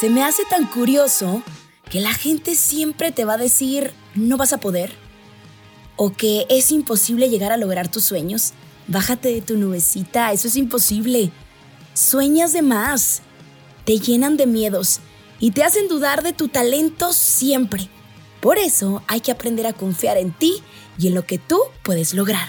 Se me hace tan curioso que la gente siempre te va a decir no vas a poder o que es imposible llegar a lograr tus sueños. Bájate de tu nubecita, eso es imposible. Sueñas de más, te llenan de miedos y te hacen dudar de tu talento siempre. Por eso hay que aprender a confiar en ti y en lo que tú puedes lograr.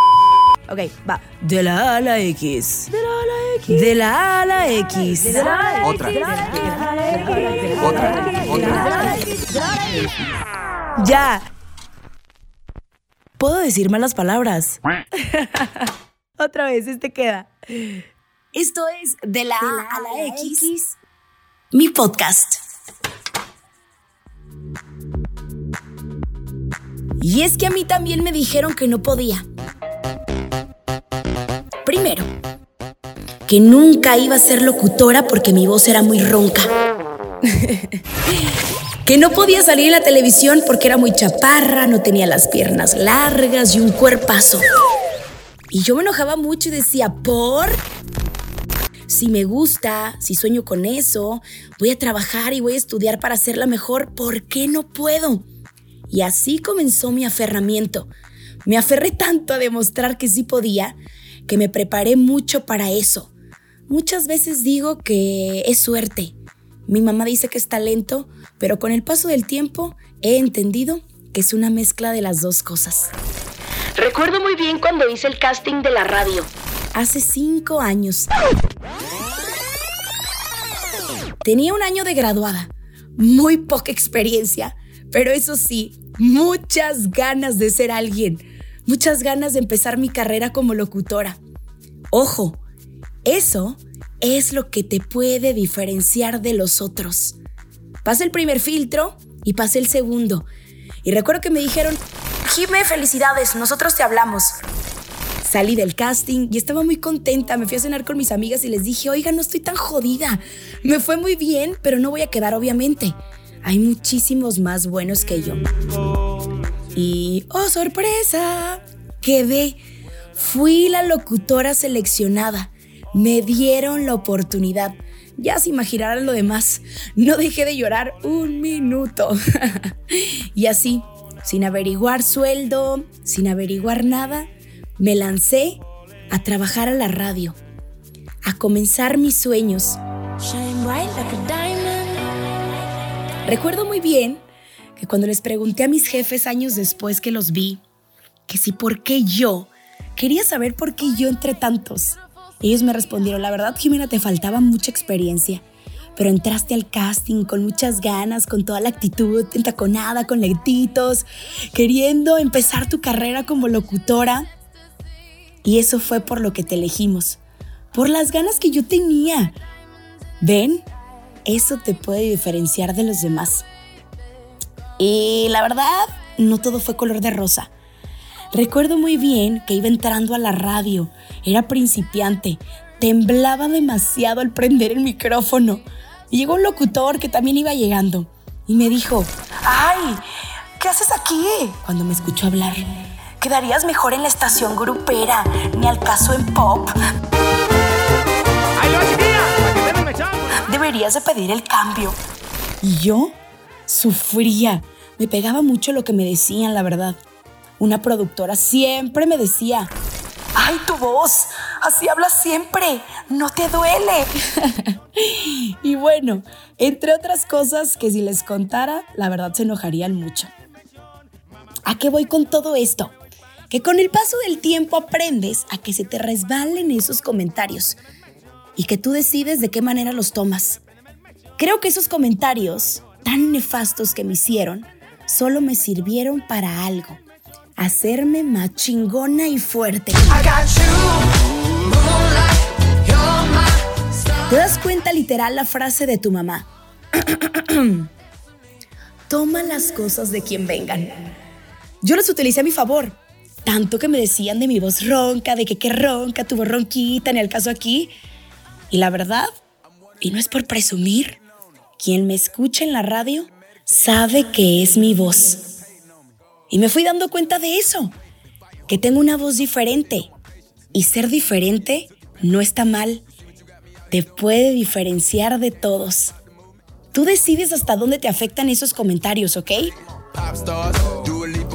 Ok, va. De la A a la X. De la A a la X. De la A a la X. De la la Otra. Otra. Otra. Ya. ¿Puedo decir malas palabras? Otra vez, este queda. Esto es De la A a la X, mi podcast. Y es que a mí también me dijeron que no podía. Primero, que nunca iba a ser locutora porque mi voz era muy ronca. que no podía salir en la televisión porque era muy chaparra, no tenía las piernas largas y un cuerpazo. Y yo me enojaba mucho y decía, ¿por? Si me gusta, si sueño con eso, voy a trabajar y voy a estudiar para hacerla mejor, ¿por qué no puedo? Y así comenzó mi aferramiento. Me aferré tanto a demostrar que sí podía, que me preparé mucho para eso. Muchas veces digo que es suerte. Mi mamá dice que es talento, pero con el paso del tiempo he entendido que es una mezcla de las dos cosas. Recuerdo muy bien cuando hice el casting de la radio. Hace cinco años. Tenía un año de graduada, muy poca experiencia, pero eso sí, muchas ganas de ser alguien, muchas ganas de empezar mi carrera como locutora. Ojo, eso es lo que te puede diferenciar de los otros. Pasa el primer filtro y pasa el segundo. Y recuerdo que me dijeron, Jime, felicidades, nosotros te hablamos. Salí del casting y estaba muy contenta. Me fui a cenar con mis amigas y les dije, oiga, no estoy tan jodida. Me fue muy bien, pero no voy a quedar, obviamente. Hay muchísimos más buenos que yo. Y, oh, sorpresa, quedé. Fui la locutora seleccionada. Me dieron la oportunidad. Ya se imaginarán lo demás. No dejé de llorar un minuto. y así, sin averiguar sueldo, sin averiguar nada, me lancé a trabajar a la radio, a comenzar mis sueños. Recuerdo muy bien que cuando les pregunté a mis jefes años después que los vi, que si por qué yo, quería saber por qué yo entre tantos. Ellos me respondieron, la verdad Jimena, te faltaba mucha experiencia, pero entraste al casting con muchas ganas, con toda la actitud, entaconada, con lentitos, queriendo empezar tu carrera como locutora. Y eso fue por lo que te elegimos, por las ganas que yo tenía. ¿Ven? Eso te puede diferenciar de los demás. Y la verdad, no todo fue color de rosa. Recuerdo muy bien que iba entrando a la radio, era principiante, temblaba demasiado al prender el micrófono. Y llegó un locutor que también iba llegando y me dijo, ¡ay! ¿Qué haces aquí? Cuando me escuchó hablar, quedarías mejor en la estación grupera, ni al caso en pop. Deberías de pedir el cambio. Y yo sufría, me pegaba mucho lo que me decían, la verdad. Una productora siempre me decía, ¡ay, tu voz! Así hablas siempre, no te duele. y bueno, entre otras cosas que si les contara, la verdad se enojarían mucho. ¿A qué voy con todo esto? Que con el paso del tiempo aprendes a que se te resbalen esos comentarios y que tú decides de qué manera los tomas. Creo que esos comentarios tan nefastos que me hicieron solo me sirvieron para algo hacerme más chingona y fuerte. ¿Te das cuenta literal la frase de tu mamá? Toma las cosas de quien vengan. Yo las utilicé a mi favor. Tanto que me decían de mi voz ronca, de que qué ronca, tu voz ronquita, en el caso aquí. Y la verdad, y no es por presumir, quien me escucha en la radio sabe que es mi voz. Y me fui dando cuenta de eso, que tengo una voz diferente. Y ser diferente no está mal. Te puede diferenciar de todos. Tú decides hasta dónde te afectan esos comentarios, ¿ok?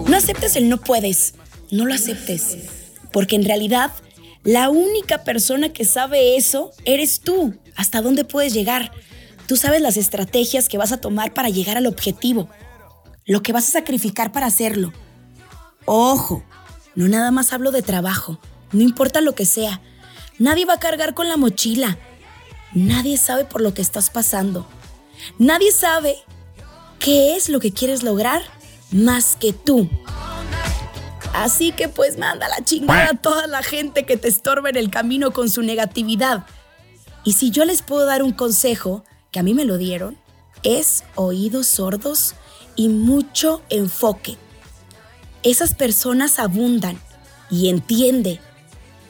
No aceptes el no puedes. No lo aceptes. Porque en realidad, la única persona que sabe eso eres tú. Hasta dónde puedes llegar. Tú sabes las estrategias que vas a tomar para llegar al objetivo. Lo que vas a sacrificar para hacerlo. Ojo, no nada más hablo de trabajo. No importa lo que sea. Nadie va a cargar con la mochila. Nadie sabe por lo que estás pasando. Nadie sabe qué es lo que quieres lograr más que tú. Así que pues manda la chingada a toda la gente que te estorba en el camino con su negatividad. Y si yo les puedo dar un consejo, que a mí me lo dieron, es oídos sordos y mucho enfoque. Esas personas abundan y entiende,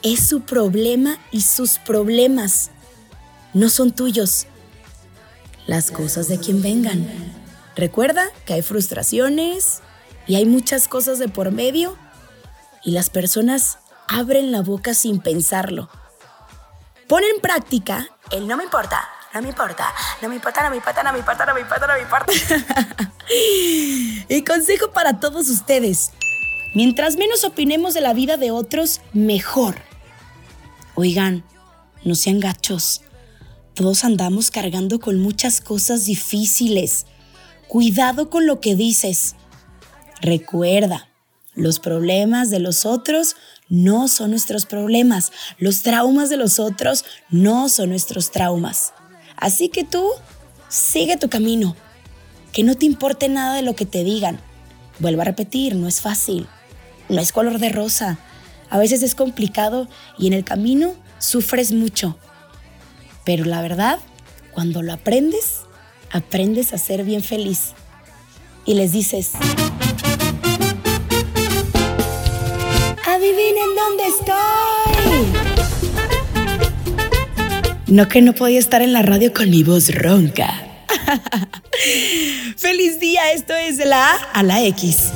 es su problema y sus problemas no son tuyos las cosas de quien vengan. Recuerda que hay frustraciones y hay muchas cosas de por medio y las personas abren la boca sin pensarlo. Pon en práctica el no me importa, no me importa, no me importa, no me importa, no me importa, no me importa, no me importa. y consejo para todos ustedes. Mientras menos opinemos de la vida de otros, mejor. Oigan, no sean gachos. Todos andamos cargando con muchas cosas difíciles. Cuidado con lo que dices. Recuerda, los problemas de los otros no son nuestros problemas. Los traumas de los otros no son nuestros traumas. Así que tú sigue tu camino. Que no te importe nada de lo que te digan. Vuelvo a repetir, no es fácil. No es color de rosa. A veces es complicado y en el camino sufres mucho. Pero la verdad, cuando lo aprendes, aprendes a ser bien feliz. Y les dices, adivinen dónde estoy. No que no podía estar en la radio con mi voz ronca. Feliz día, esto es de la A a la X.